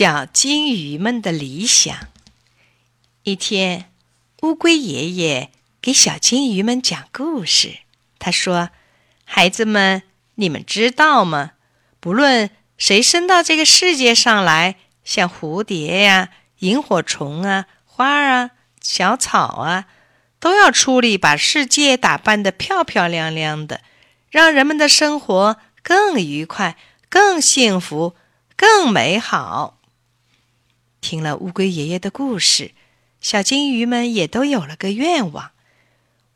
小金鱼们的理想。一天，乌龟爷爷给小金鱼们讲故事。他说：“孩子们，你们知道吗？不论谁生到这个世界上来，像蝴蝶呀、萤火虫啊、花啊、小草啊，都要出力把世界打扮得漂漂亮亮的，让人们的生活更愉快、更幸福、更美好。”听了乌龟爷爷的故事，小金鱼们也都有了个愿望：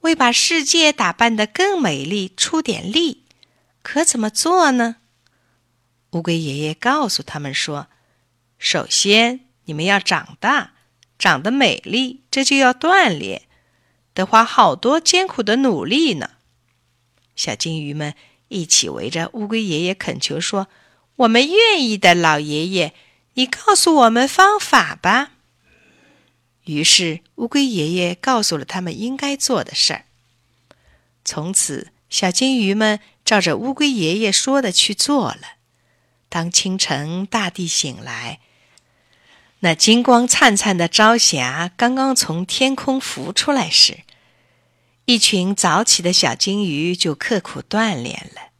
为把世界打扮得更美丽出点力。可怎么做呢？乌龟爷爷告诉他们说：“首先，你们要长大，长得美丽，这就要锻炼，得花好多艰苦的努力呢。”小金鱼们一起围着乌龟爷爷恳求说：“我们愿意的，老爷爷。”你告诉我们方法吧。于是，乌龟爷爷告诉了他们应该做的事儿。从此，小金鱼们照着乌龟爷爷说的去做了。当清晨大地醒来，那金光灿灿的朝霞刚刚从天空浮出来时，一群早起的小金鱼就刻苦锻炼了，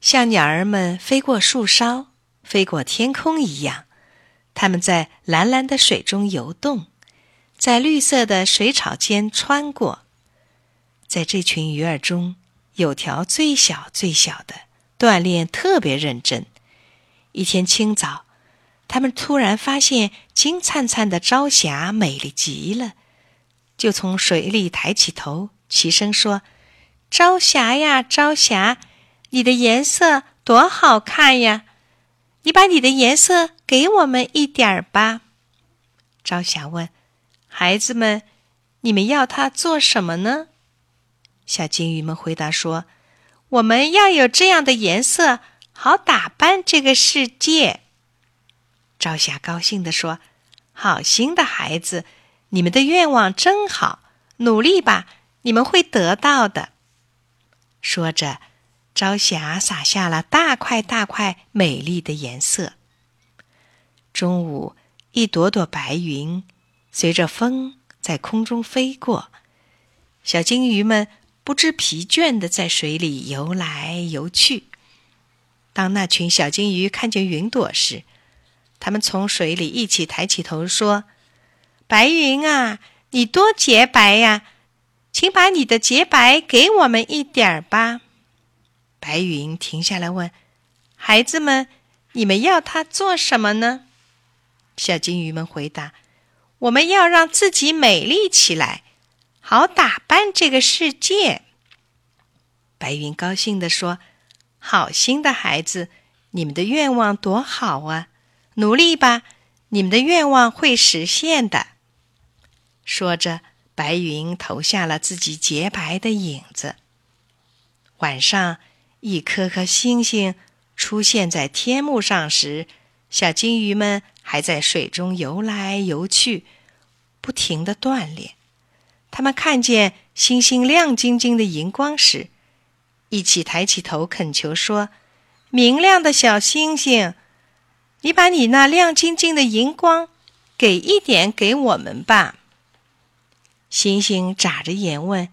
像鸟儿们飞过树梢、飞过天空一样。它们在蓝蓝的水中游动，在绿色的水草间穿过。在这群鱼儿中，有条最小最小的，锻炼特别认真。一天清早，他们突然发现金灿灿的朝霞美丽极了，就从水里抬起头，齐声说：“朝霞呀，朝霞，你的颜色多好看呀！”你把你的颜色给我们一点儿吧。朝霞问：“孩子们，你们要它做什么呢？”小金鱼们回答说：“我们要有这样的颜色，好打扮这个世界。”朝霞高兴地说：“好心的孩子，你们的愿望真好，努力吧，你们会得到的。”说着。朝霞洒下了大块大块美丽的颜色。中午，一朵朵白云随着风在空中飞过，小金鱼们不知疲倦地在水里游来游去。当那群小金鱼看见云朵时，它们从水里一起抬起头说：“白云啊，你多洁白呀，请把你的洁白给我们一点儿吧。”白云停下来问：“孩子们，你们要它做什么呢？”小金鱼们回答：“我们要让自己美丽起来，好打扮这个世界。”白云高兴地说：“好心的孩子，你们的愿望多好啊！努力吧，你们的愿望会实现的。”说着，白云投下了自己洁白的影子。晚上。一颗颗星星出现在天幕上时，小金鱼们还在水中游来游去，不停地锻炼。它们看见星星亮晶晶的荧光时，一起抬起头恳求说：“明亮的小星星，你把你那亮晶晶的荧光给一点给我们吧。”星星眨着眼问：“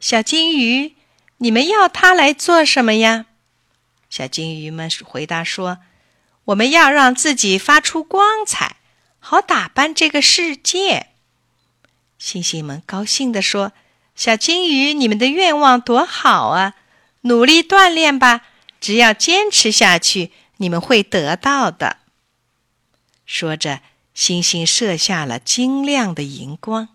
小金鱼。”你们要它来做什么呀？小金鱼们回答说：“我们要让自己发出光彩，好打扮这个世界。”星星们高兴地说：“小金鱼，你们的愿望多好啊！努力锻炼吧，只要坚持下去，你们会得到的。”说着，星星射下了晶亮的荧光。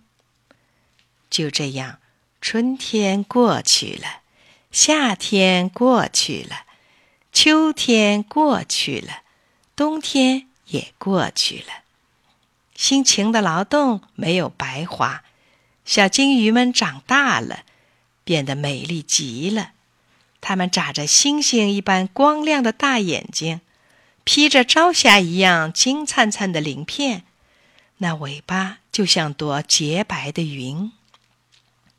就这样，春天过去了。夏天过去了，秋天过去了，冬天也过去了。辛勤的劳动没有白花，小金鱼们长大了，变得美丽极了。它们眨着星星一般光亮的大眼睛，披着朝霞一样金灿灿的鳞片，那尾巴就像朵洁白的云。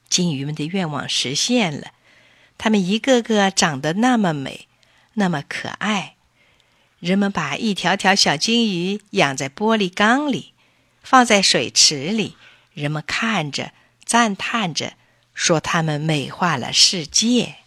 金鱼们的愿望实现了。它们一个个长得那么美，那么可爱，人们把一条条小金鱼养在玻璃缸里，放在水池里。人们看着，赞叹着，说它们美化了世界。